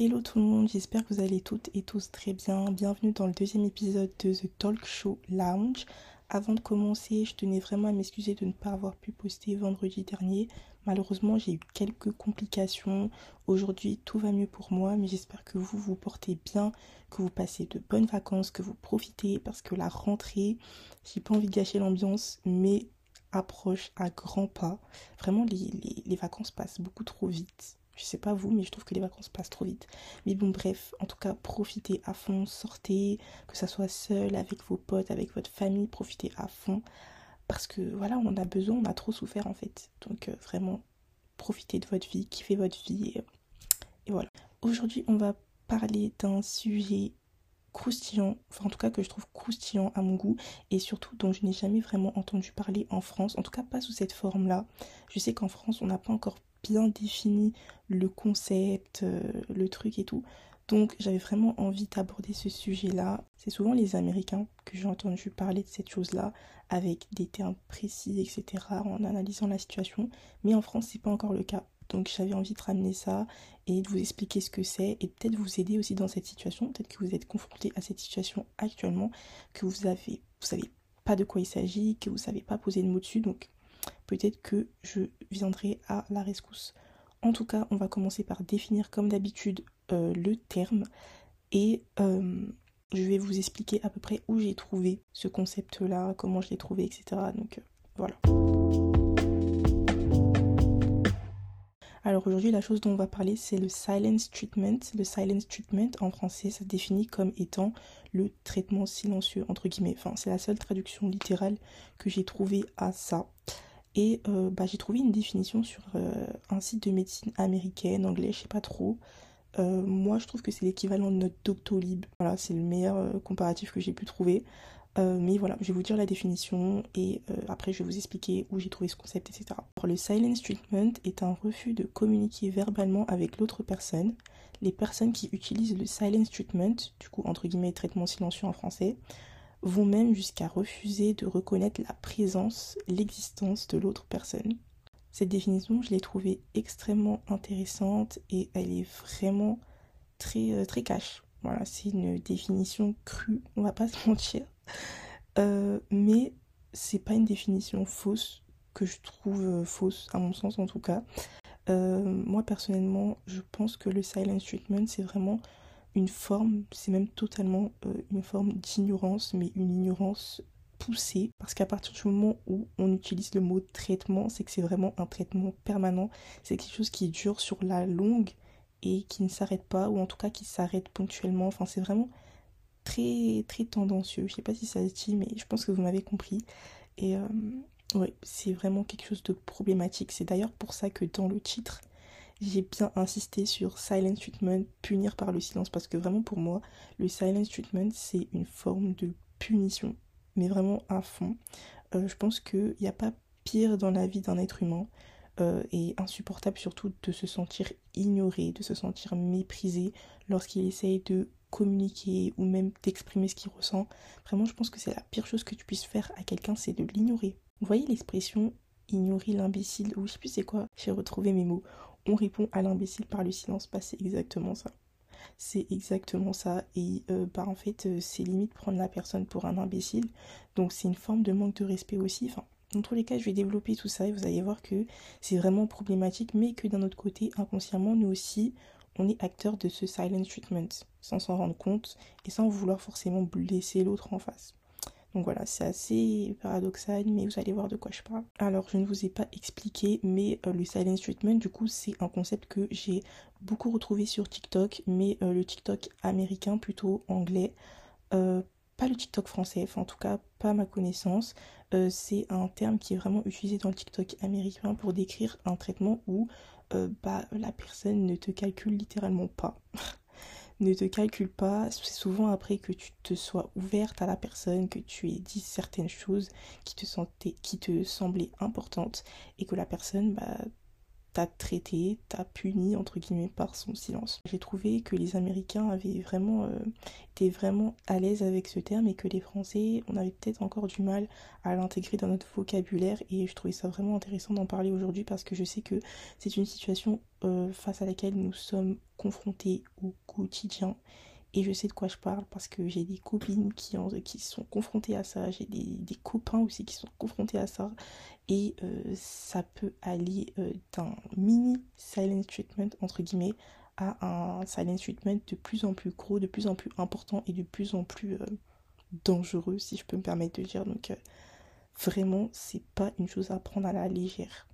Hello tout le monde, j'espère que vous allez toutes et tous très bien. Bienvenue dans le deuxième épisode de The Talk Show Lounge. Avant de commencer, je tenais vraiment à m'excuser de ne pas avoir pu poster vendredi dernier. Malheureusement, j'ai eu quelques complications. Aujourd'hui, tout va mieux pour moi, mais j'espère que vous vous portez bien, que vous passez de bonnes vacances, que vous profitez parce que la rentrée, j'ai pas envie de gâcher l'ambiance, mais approche à grands pas. Vraiment, les, les vacances passent beaucoup trop vite. Je sais pas vous, mais je trouve que les vacances passent trop vite. Mais bon, bref, en tout cas, profitez à fond, sortez, que ça soit seul, avec vos potes, avec votre famille, profitez à fond. Parce que voilà, on a besoin, on a trop souffert en fait. Donc euh, vraiment, profitez de votre vie, kiffez votre vie. Et, et voilà. Aujourd'hui, on va parler d'un sujet croustillant, enfin en tout cas que je trouve croustillant à mon goût et surtout dont je n'ai jamais vraiment entendu parler en France, en tout cas pas sous cette forme-là. Je sais qu'en France on n'a pas encore bien défini le concept, euh, le truc et tout. Donc j'avais vraiment envie d'aborder ce sujet-là. C'est souvent les Américains que j'ai entendu parler de cette chose-là avec des termes précis, etc. en analysant la situation. Mais en France, c'est pas encore le cas. Donc j'avais envie de ramener ça et de vous expliquer ce que c'est et peut-être vous aider aussi dans cette situation. Peut-être que vous êtes confronté à cette situation actuellement, que vous avez, vous savez pas de quoi il s'agit, que vous savez pas poser de mots dessus. Donc peut-être que je viendrai à la rescousse. En tout cas, on va commencer par définir comme d'habitude euh, le terme et euh, je vais vous expliquer à peu près où j'ai trouvé ce concept-là, comment je l'ai trouvé, etc. Donc euh, voilà. Alors aujourd'hui, la chose dont on va parler, c'est le silence treatment. Le silence treatment, en français, ça se définit comme étant le traitement silencieux, entre guillemets. Enfin, c'est la seule traduction littérale que j'ai trouvée à ça. Et euh, bah, j'ai trouvé une définition sur euh, un site de médecine américaine, anglais, je sais pas trop. Euh, moi, je trouve que c'est l'équivalent de notre Doctolib. Voilà, c'est le meilleur comparatif que j'ai pu trouver. mais voilà, je vais vous dire la définition et après je vais vous expliquer où j'ai trouvé ce concept, etc. le silence treatment est un refus de communiquer verbalement avec l'autre personne. Les personnes qui utilisent le silence treatment, du coup entre guillemets traitement silencieux en français, vont même jusqu'à refuser de reconnaître la présence, l'existence de l'autre personne. Cette définition, je l'ai trouvée extrêmement intéressante et elle est vraiment très, euh, très cash. Voilà, c'est une définition crue, on va pas se mentir. Euh, mais c'est pas une définition fausse que je trouve euh, fausse, à mon sens en tout cas. moi personnellement, je pense que le silence treatment, c'est vraiment une forme, c'est même totalement euh, une forme d'ignorance, mais une ignorance poussée, parce qu'à partir du moment où on utilise le mot traitement, c'est que c'est vraiment un traitement permanent, c'est quelque chose qui dure sur la longue et qui ne s'arrête pas, ou en tout cas qui s'arrête ponctuellement, enfin c'est vraiment très très tendancieux, je sais pas si ça se dit, mais je pense que vous m'avez compris, et euh, ouais, c'est vraiment quelque chose de problématique, c'est d'ailleurs pour ça que dans le titre, j'ai bien insisté sur silent treatment, punir par le silence, parce que vraiment pour moi, le silent treatment, c'est une forme de punition, mais vraiment à fond. Euh, je pense qu'il n'y a pas pire dans la vie d'un être humain euh, et insupportable surtout de se sentir ignoré, de se sentir méprisé lorsqu'il essaye de communiquer ou même d'exprimer ce qu'il ressent. Vraiment, je pense que c'est la pire chose que tu puisses faire à quelqu'un, c'est de l'ignorer. Vous voyez l'expression ignorer l'imbécile, ou je sais plus c'est quoi, j'ai retrouvé mes mots on répond à l'imbécile par le silence, bah, c'est exactement ça. C'est exactement ça. Et euh, bah, en fait, euh, c'est limite prendre la personne pour un imbécile. Donc c'est une forme de manque de respect aussi. Enfin, dans tous les cas, je vais développer tout ça et vous allez voir que c'est vraiment problématique, mais que d'un autre côté, inconsciemment, nous aussi, on est acteur de ce silent treatment, sans s'en rendre compte et sans vouloir forcément blesser l'autre en face. Donc voilà, c'est assez paradoxal, mais vous allez voir de quoi je parle. Alors, je ne vous ai pas expliqué, mais euh, le silence treatment, du coup, c'est un concept que j'ai beaucoup retrouvé sur TikTok, mais euh, le TikTok américain, plutôt anglais. Euh, pas le TikTok français, enfin en tout cas pas ma connaissance. c'est un terme qui est vraiment utilisé dans le TikTok américain pour décrire un traitement où bah, la personne ne te calcule littéralement pas. ne te calcule pas. C'est souvent après que tu te sois ouverte à la personne, que tu aies dit certaines choses qui te, semblaient importantes et que la personne bah, t'a traité, t'a puni entre guillemets par son silence. J'ai trouvé que les Américains avaient vraiment euh, été vraiment à l'aise avec ce terme et que les Français, on avait peut-être encore du mal à l'intégrer dans notre vocabulaire et je trouvais ça vraiment intéressant d'en parler aujourd'hui parce que je sais que c'est une situation euh, face à laquelle nous sommes confrontés au quotidien et je sais de quoi je parle parce que j'ai des copines qui, sont confrontées à ça, j'ai des, copains aussi qui sont confrontés à ça. Et euh, ça peut aller euh, d'un mini silent treatment, entre guillemets, à un silent treatment de plus en plus gros, de plus en plus important et de plus en plus euh, dangereux, si je peux me permettre de dire. Donc vraiment, c'est pas une chose à prendre à la légère.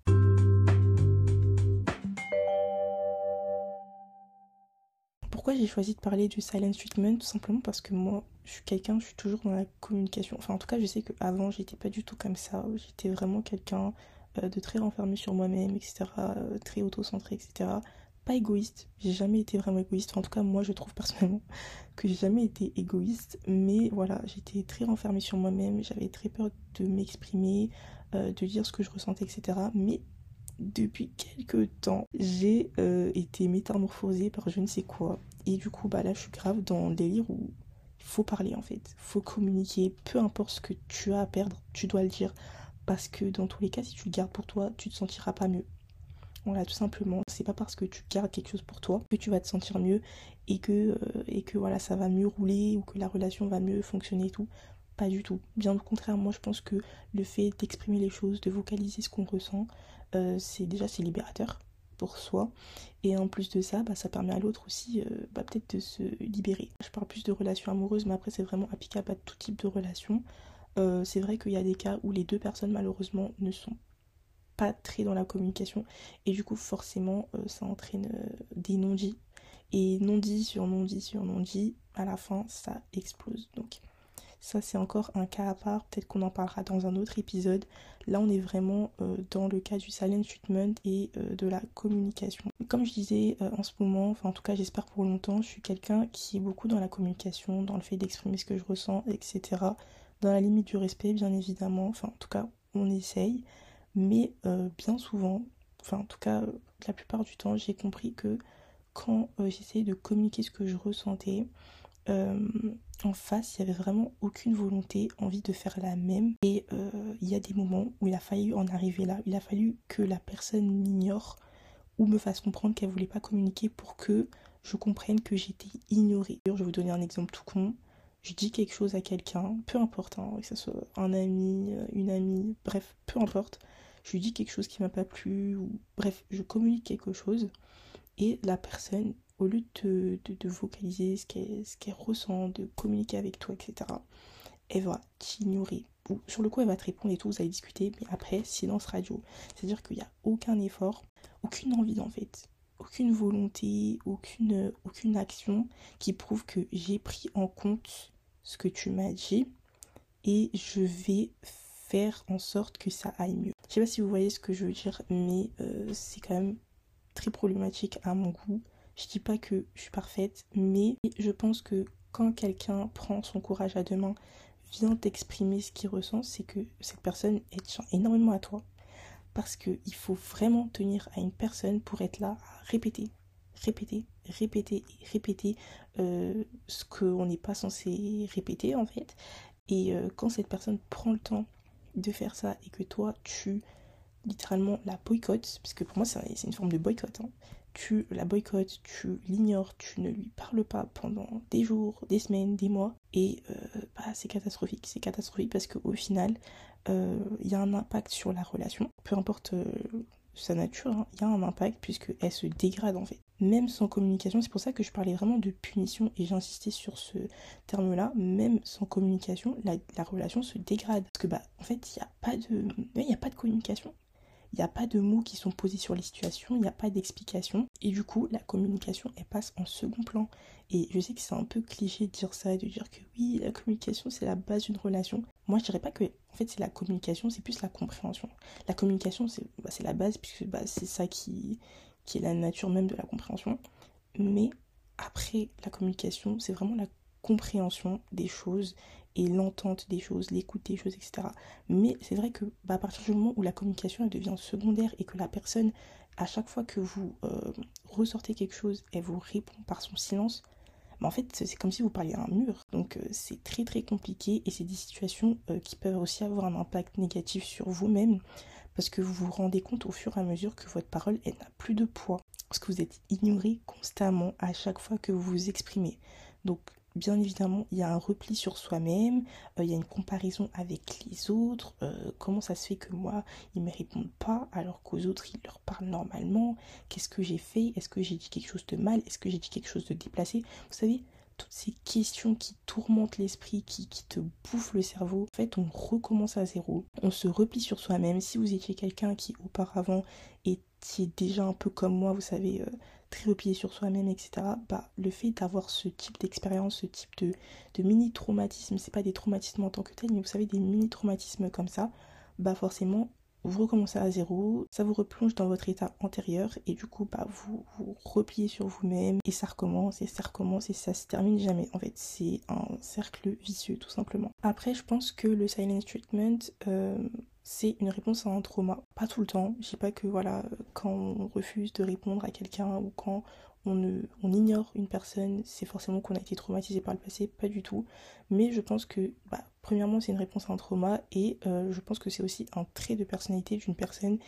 Pourquoi j'ai choisi de parler du silent treatment Tout simplement parce que moi, je suis quelqu'un, je suis toujours dans la communication. Enfin, en tout cas, je sais qu'avant, j'étais pas du tout comme ça. J'étais vraiment quelqu'un euh, de très renfermé sur moi-même, etc. Euh, très auto-centré, etc. Pas égoïste. J'ai jamais été vraiment égoïste. En tout cas, moi, je trouve personnellement que j'ai jamais été égoïste. Mais voilà, j'étais très renfermée sur moi-même. J'avais très peur de m'exprimer, euh, de dire ce que je ressentais, etc. Mais depuis quelques temps, j'ai été métamorphosée par je ne sais quoi. Et du coup, bah là, je suis grave dans le délire où il faut parler en fait, faut communiquer, peu importe ce que tu as à perdre, tu dois le dire. Parce que dans tous les cas, si tu le gardes pour toi, tu te sentiras pas mieux. Voilà, tout simplement. C'est pas parce que tu gardes quelque chose pour toi que tu vas te sentir mieux et que, euh, voilà, ça va mieux rouler ou que la relation va mieux fonctionner et tout. Pas du tout. Bien au contraire, moi je pense que le fait d'exprimer les choses, de vocaliser ce qu'on ressent, euh, c'est déjà c'est libérateur pour soi. Et en plus de ça, bah, ça permet à l'autre aussi euh, bah, peut-être de se libérer. Je parle plus de relations amoureuses, mais après c'est vraiment applicable à tout type de relations. Euh, c'est vrai qu'il y a des cas où les deux personnes malheureusement ne sont pas très dans la communication et du coup forcément euh, ça entraîne des non-dits. Et non-dit sur non-dit sur non-dit, à la fin ça explose. Donc ça, c'est encore un cas à part. Peut-être qu'on en parlera dans un autre épisode. Là, on est vraiment euh, dans le cas du silent treatment et euh, de la communication. Comme je disais euh, en ce moment, enfin en tout cas j'espère pour longtemps, je suis quelqu'un qui est beaucoup dans la communication, dans le fait d'exprimer ce que je ressens, etc. Dans la limite du respect, bien évidemment. Enfin en tout cas, on essaye. Mais bien souvent, enfin en tout cas la plupart du temps, j'ai compris que quand j'essayais de communiquer ce que je ressentais, en face, il n'y avait vraiment aucune volonté, envie de faire la même. Et euh, il y a des moments où il a fallu en arriver là. Il a fallu que la personne m'ignore ou me fasse comprendre qu'elle voulait pas communiquer pour que je comprenne que j'étais ignorée. Je vais vous donner un exemple tout con. Je dis quelque chose à quelqu'un, peu importe, hein, que ce soit un ami, euh, une amie, bref, peu importe. Je dis quelque chose qui m'a pas plu, ou bref, je communique quelque chose et la personne au lieu de, vocaliser ce qu'elle ressent, de communiquer avec toi, etc., elle va t'ignorer. Sur le coup, elle va te répondre et tout, vous allez discuter, mais après, silence radio. C'est-à-dire qu'il n'y a aucun effort, aucune envie en fait, aucune volonté, aucune, aucune action qui prouve que j'ai pris en compte ce que tu m'as dit et je vais faire en sorte que ça aille mieux. Je sais pas si vous voyez ce que je veux dire, mais euh, c'est quand même très problématique à mon goût. Je dis pas que je suis parfaite, mais je pense que quand quelqu'un prend son courage à deux mains, vient t'exprimer ce qu'il ressent, c'est que cette personne est tient énormément à toi. Parce qu'il faut vraiment tenir à une personne pour être là à répéter, répéter, répéter répéter euh, ce qu'on n'est pas censé répéter en fait. Et euh, quand cette personne prend le temps de faire ça et que toi tu littéralement la boycottes, parce que pour moi c'est une forme de boycott, hein, tu la boycottes, tu l'ignores, tu ne lui parles pas pendant des jours, des semaines, des mois, et euh, bah, c'est catastrophique. C'est catastrophique parce qu'au final, euh, il y a un impact sur la relation, peu importe euh, sa nature, hein, il y a un impact puisqu'elle se dégrade en fait. Même sans communication, c'est pour ça que je parlais vraiment de punition et j'insistais sur ce terme-là, même sans communication, la, la, relation se dégrade. Parce que bah en fait. Il n'y a pas de communication il n'y a pas de mots qui sont posés sur les situations, il n'y a pas d'explication. Et du coup, la communication, elle passe en second plan. Et je sais que c'est un peu cliché de dire ça, de dire que oui, la communication, c'est la base d'une relation. Moi, je dirais pas que, en fait, c'est la communication, c'est plus la compréhension. La communication, c'est bah, la base, puisque bah, c'est ça qui est la nature même de la compréhension. Mais après la communication, c'est vraiment la compréhension des choses et l'entente des choses, l'écoute des choses, etc. Mais c'est vrai que bah, à partir du moment où la communication elle devient secondaire et que la personne, à chaque fois que vous euh, ressortez quelque chose, elle vous répond par son silence, bah, en fait c'est comme si vous parliez à un mur. Donc euh, c'est très très compliqué et c'est des situations euh, qui peuvent aussi avoir un impact négatif sur vous-même parce que vous vous rendez compte au fur et à mesure que votre parole elle n'a plus de poids parce que vous êtes ignoré constamment à chaque fois que vous vous exprimez. Donc bien évidemment, il y a un repli sur soi-même, euh, il y a une comparaison avec les autres, euh, comment ça se fait que moi, ils ne me répondent pas alors qu'aux autres, ils leur parlent normalement, qu'est-ce que j'ai fait, est-ce que j'ai dit quelque chose de mal, est-ce que j'ai dit quelque chose de déplacé, vous savez, toutes ces questions qui tourmentent l'esprit, qui, qui te bouffent le cerveau, en fait, on recommence à zéro, on se replie sur soi-même. Si vous étiez quelqu'un qui auparavant était déjà un peu comme moi, vous savez, euh, très replié sur soi-même, etc., bah, le fait d'avoir ce type d'expérience, ce type de, mini-traumatisme, c'est pas des traumatismes en tant que tel, mais vous savez, des mini-traumatismes comme ça, bah forcément, vous recommencez à zéro, ça vous replonge dans votre état antérieur et du coup bah vous vous repliez sur vous-même et ça recommence et ça recommence et ça se termine jamais. En fait c'est un cercle vicieux tout simplement. Après je pense que le silence treatment euh, c'est une réponse à un trauma. Pas tout le temps. Je sais pas que voilà, quand on refuse de répondre à quelqu'un ou quand on ignore une personne, c'est forcément qu'on a été traumatisé par le passé, pas du tout. Mais je pense que, bah, premièrement, c'est une réponse à un trauma et euh, je pense que c'est aussi un trait de personnalité d'une personne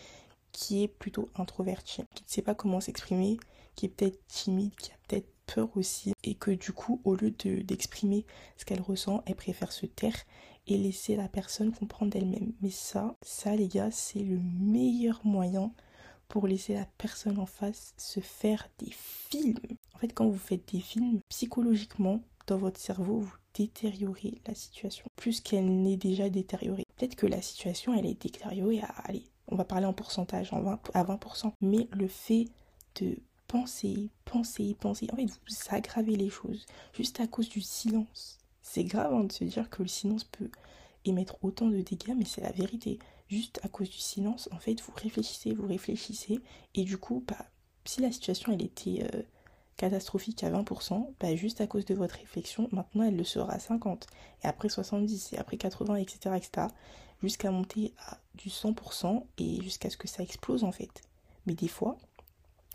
qui est plutôt introvertie, qui ne sait pas comment s'exprimer, qui est peut-être timide, qui a peut-être peur aussi, et que du coup, au lieu d'exprimer ce qu'elle ressent, elle préfère se taire et laisser la personne comprendre d'elle-même. Mais ça, ça les gars, c'est le meilleur moyen pour laisser la personne en face se faire des films. En fait, quand vous faites des films, psychologiquement, dans votre cerveau, vous détériorez la situation plus qu'elle n'est déjà détériorée. Peut-être que la situation, elle est détériorée à, allez, on va parler en pourcentage, en 20, à 20%. Mais le fait de penser, penser, penser, en fait, vous aggravez les choses juste à cause du silence. C'est grave hein, de se dire que le silence peut émettre autant de dégâts, mais c'est la vérité. Juste à cause du silence, en fait, vous réfléchissez, vous réfléchissez, et du coup, bah, si la situation elle était euh, catastrophique à 20%, bah, juste à cause de votre réflexion, maintenant elle le sera à 50, et après 70, et après 80, etc., etc., jusqu'à monter à du 100% et jusqu'à ce que ça explose en fait. Mais des fois,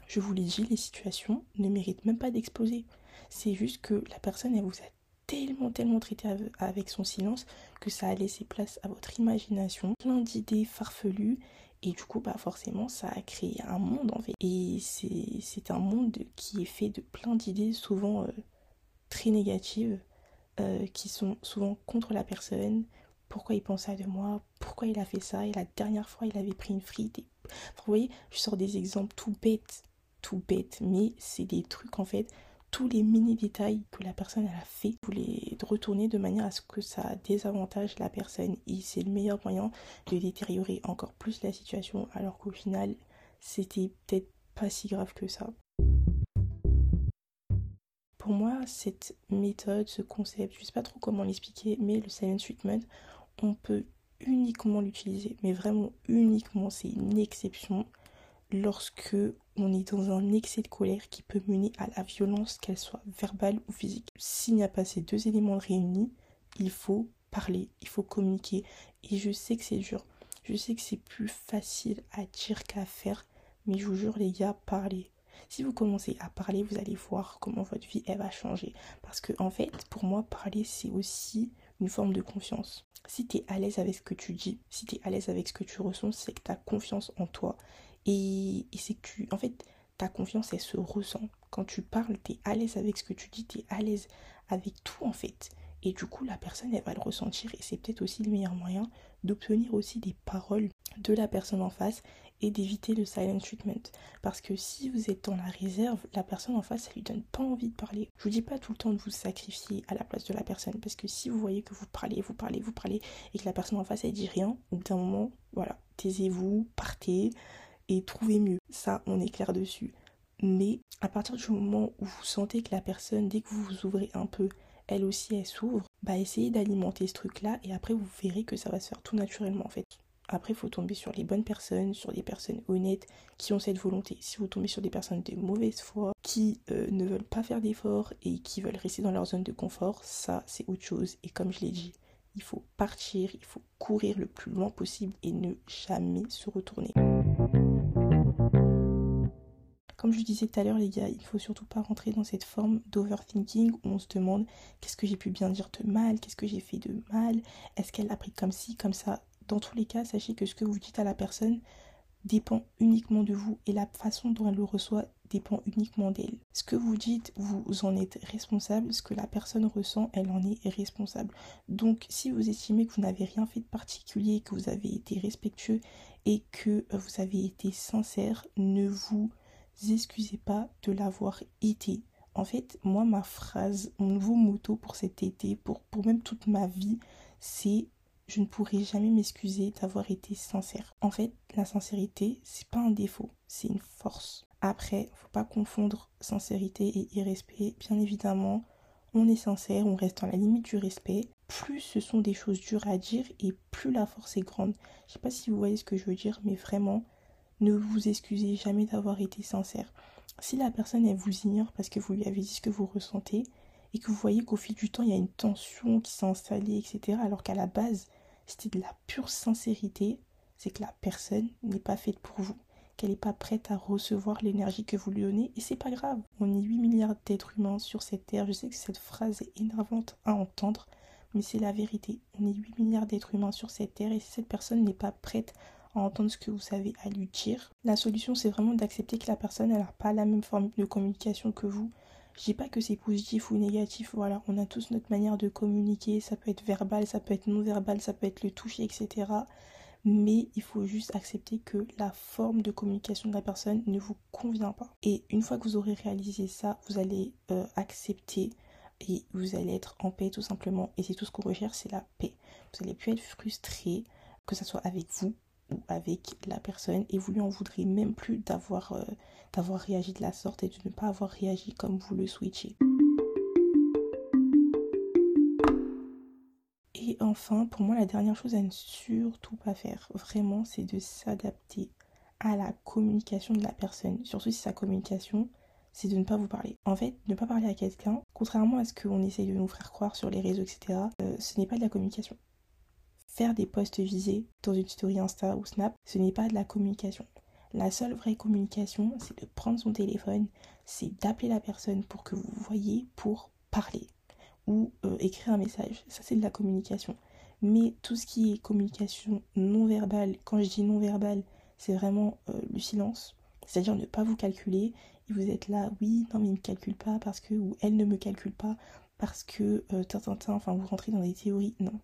je vous l'ai dit, les situations ne méritent même pas d'exploser. C'est juste que la personne, elle vous a tellement, tellement traité avec son silence que ça a laissé place à votre imagination, plein d'idées farfelues. Et du coup, bah forcément, ça a créé un monde en fait. Et c'est un monde qui est fait de plein d'idées, souvent euh, très négatives, euh, qui sont souvent contre la personne. Pourquoi il pense ça de moi? Pourquoi il a fait ça? Et la dernière fois, il avait pris une frite. Vous voyez, je sors des exemples tout bêtes, tout bêtes, mais c'est des trucs en fait tous les mini détails que la personne a fait, vous les retourner de manière à ce que ça désavantage la personne et c'est le meilleur moyen de détériorer encore plus la situation alors qu'au final c'était peut-être pas si grave que ça. Pour moi, cette méthode, ce concept, je sais pas trop comment l'expliquer, mais le silent treatment, on peut uniquement l'utiliser, mais vraiment uniquement, c'est une exception lorsque on est dans un excès de colère qui peut mener à la violence, qu'elle soit verbale ou physique. S'il n'y a pas ces deux éléments réunis, il faut parler, il faut communiquer. Et je sais que c'est dur. Je sais que c'est plus facile à dire qu'à faire. Mais je vous jure, les gars, parlez. Si vous commencez à parler, vous allez voir comment votre vie, elle va changer. Parce que, en fait, pour moi, parler, c'est aussi une forme de confiance. Si tu es à l'aise avec ce que tu dis, si tu es à l'aise avec ce que tu ressens, c'est que tu as confiance en toi et, c'est que tu, en fait, ta confiance, elle se ressent. Quand tu parles, tu es à l'aise avec ce que tu dis, tu es à l'aise avec tout en fait. Et du coup, la personne, elle va le ressentir. Et c'est peut-être aussi le meilleur moyen d'obtenir aussi des paroles de la personne en face et d'éviter le silent treatment. Parce que si vous êtes dans la réserve, la personne en face, ça lui donne pas envie de parler. Je vous dis pas tout le temps de vous sacrifier à la place de la personne. Parce que si vous voyez que vous parlez, vous parlez, vous parlez, et que la personne en face, elle dit rien, d'un moment, voilà, taisez-vous, partez et trouver mieux. Ça, on est clair dessus. Mais à partir du moment où vous sentez que la personne, dès que vous vous ouvrez un peu, elle aussi, elle s'ouvre, bah essayez d'alimenter ce truc-là et après vous verrez que ça va se faire tout naturellement en fait. Après, il faut tomber sur les bonnes personnes, sur des personnes honnêtes qui ont cette volonté. Si vous tombez sur des personnes de mauvaise foi, qui euh, ne veulent pas faire d'efforts et qui veulent rester dans leur zone de confort, ça, c'est autre chose. Et comme je l'ai dit, il faut partir, il faut courir le plus loin possible et ne jamais se retourner. Je disais tout à l'heure, les gars, il faut surtout pas rentrer dans cette forme d'overthinking où on se demande qu'est-ce que j'ai pu bien dire de mal, qu'est-ce que j'ai fait de mal, est-ce qu'elle a pris comme ci, comme ça. Dans tous les cas, sachez que ce que vous dites à la personne dépend uniquement de vous et la façon dont elle le reçoit dépend uniquement d'elle. Ce que vous dites, vous en êtes responsable. Ce que la personne ressent, elle en est responsable. Donc, si vous estimez que vous n'avez rien fait de particulier, que vous avez été respectueux et que vous avez été sincère, ne vous excusez pas de l'avoir été. En fait, moi, ma phrase, mon nouveau motto pour cet été, pour, pour même toute ma vie, c'est je ne pourrai jamais m'excuser d'avoir été sincère. En fait, la sincérité, c'est pas un défaut, c'est une force. Après, faut pas confondre sincérité et irrespect. Bien évidemment, on est sincère, on reste dans la limite du respect. Plus ce sont des choses dures à dire et plus la force est grande. Je sais pas si vous voyez ce que je veux dire, mais vraiment, ne vous excusez jamais d'avoir été sincère. Si la personne elle vous ignore parce que vous lui avez dit ce que vous ressentez et que vous voyez qu'au fil du temps il y a une tension qui s'est installée, etc., alors qu'à la base c'était de la pure sincérité, c'est que la personne n'est pas faite pour vous, qu'elle n'est pas prête à recevoir l'énergie que vous lui donnez, et c'est pas grave. On est 8 milliards d'êtres humains sur cette terre. Je sais que cette phrase est énervante à entendre, mais c'est la vérité. On est 8 milliards d'êtres humains sur cette terre, et si cette personne n'est pas prête à entendre ce que vous savez à lui dire, la solution c'est vraiment d'accepter que la personne n'a pas la même forme de communication que vous, je dis pas que c'est positif ou négatif, voilà, on a tous notre manière de communiquer, ça peut être verbal, ça peut être non verbal, ça peut être le toucher, etc. Mais il faut juste accepter que la forme de communication de la personne ne vous convient pas. Et une fois que vous aurez réalisé ça, vous allez euh, accepter et vous allez être en paix tout simplement. Et c'est tout ce qu'on recherche, c'est la paix. Vous allez plus être frustré, que ce soit avec vous avec la personne et vous lui en voudrez même plus d'avoir euh, d'avoir réagi de la sorte et de ne pas avoir réagi comme vous le switchez. Et enfin, pour moi, la dernière chose à ne surtout pas faire, vraiment, c'est de s'adapter à la communication de la personne. Surtout si sa communication, c'est de ne pas vous parler. En fait, ne pas parler à quelqu'un, contrairement à ce qu'on essaye de nous faire croire sur les réseaux, etc., euh, ce n'est pas de la communication. Faire des posts visés dans une story Insta ou Snap, ce n'est pas de la communication. La seule vraie communication, c'est de prendre son téléphone, c'est d'appeler la personne pour que vous voyez pour parler ou euh, écrire un message. Ça, c'est de la communication. Mais tout ce qui est communication non verbale, quand je dis non verbale, c'est vraiment euh, le silence. C'est-à-dire ne pas vous calculer et vous êtes là, oui, non mais il ne me calcule pas parce que, ou elle ne me calcule pas parce que, euh, enfin vous rentrez dans des théories. Non,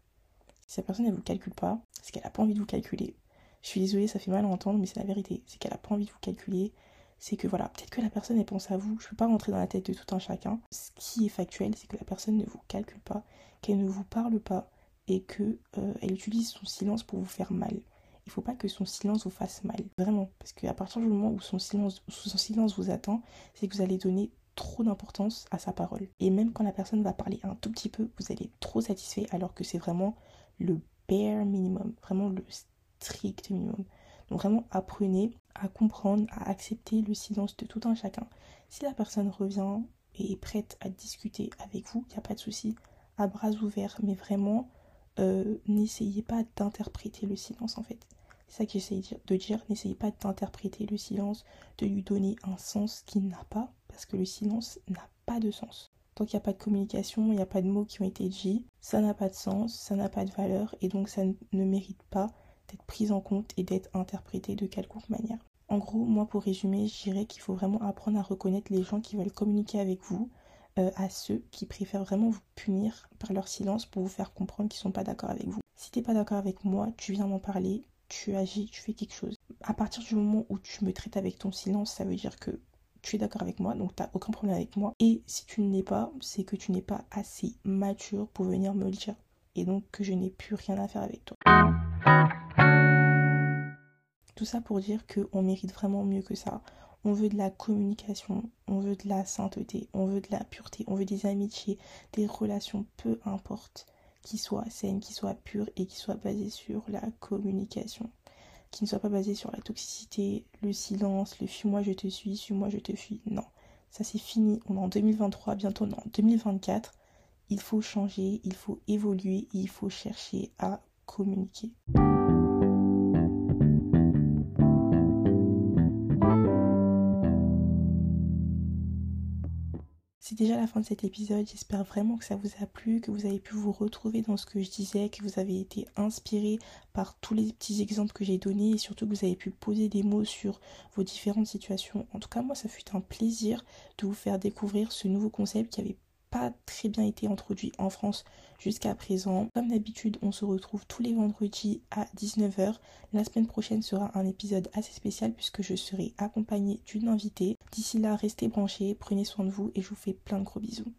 si cette personne, elle vous calcule pas, c'est qu'elle a pas envie de vous calculer. Je suis désolée, ça fait mal à entendre, mais c'est la vérité. C'est qu'elle a pas envie de vous calculer. C'est que voilà, peut-être que la personne, pense à vous. Je peux pas rentrer dans la tête de tout un chacun. Ce qui est factuel, c'est que la personne ne vous calcule pas, qu'elle ne vous parle pas et que euh, utilise son silence pour vous faire mal. Il faut pas que son silence vous fasse mal, vraiment, parce qu'à partir du moment où son silence, son silence vous attend, c'est que vous allez donner trop d'importance à sa parole. Et même quand la personne va parler un tout petit peu, vous allez être trop satisfait alors que c'est vraiment le bare minimum, vraiment le strict minimum. Donc vraiment apprenez à comprendre, à accepter le silence de tout un chacun. Si la personne revient et est prête à discuter avec vous, il n'y a pas de souci, à bras ouverts, mais vraiment euh, n'essayez pas d'interpréter le silence en fait. C'est ça que j'essaie de dire, n'essayez pas d'interpréter le silence, de lui donner un sens qu'il n'a pas, parce que le silence n'a pas de sens. Tant qu'il n'y a pas de communication, il n'y a pas de mots qui ont été dits, ça n'a pas de sens, ça n'a pas de valeur et donc ça ne mérite pas d'être pris en compte et d'être interprété de quelconque manière. En gros, moi pour résumer, je dirais qu'il faut vraiment apprendre à reconnaître les gens qui veulent communiquer avec vous, euh, à ceux qui préfèrent vraiment vous punir par leur silence pour vous faire comprendre qu'ils sont pas d'accord avec vous. Si t'es pas d'accord avec moi, tu viens m'en parler, tu agis, tu fais quelque chose. À partir du moment où tu me traites avec ton silence, ça veut dire que tu es d'accord avec moi, donc tu n'as aucun problème avec moi. Et si tu ne l'es pas, c'est que tu n'es pas assez mature pour venir me le dire. Et donc que je n'ai plus rien à faire avec toi. Tout ça pour dire qu'on mérite vraiment mieux que ça. On veut de la communication, on veut de la sainteté, on veut de la pureté, on veut des amitiés, des relations, peu importe, qui soit saine, qui soit pure et qui soit basée sur la communication. Qui ne soit pas basée sur la toxicité, le silence, le fuis-moi je te suis, suis-moi je te fuis. Non, ça c'est fini. On est en 2023, bientôt on est en 2024. Il faut changer, il faut évoluer, il faut chercher à communiquer. C'est déjà la fin de cet épisode. J'espère vraiment que ça vous a plu, que vous avez pu vous retrouver dans ce que je disais, que vous avez été inspiré par tous les petits exemples que j'ai donnés et surtout que vous avez pu poser des mots sur vos différentes situations. En tout cas, moi, ça fut un plaisir de vous faire découvrir ce nouveau concept qui avait pas très bien été introduit en France jusqu'à présent. Comme d'habitude, on se retrouve tous les vendredis à 19h. La semaine prochaine sera un épisode assez spécial puisque je serai accompagnée d'une invitée. D'ici là, restez branchés, prenez soin de vous et je vous fais plein de gros bisous.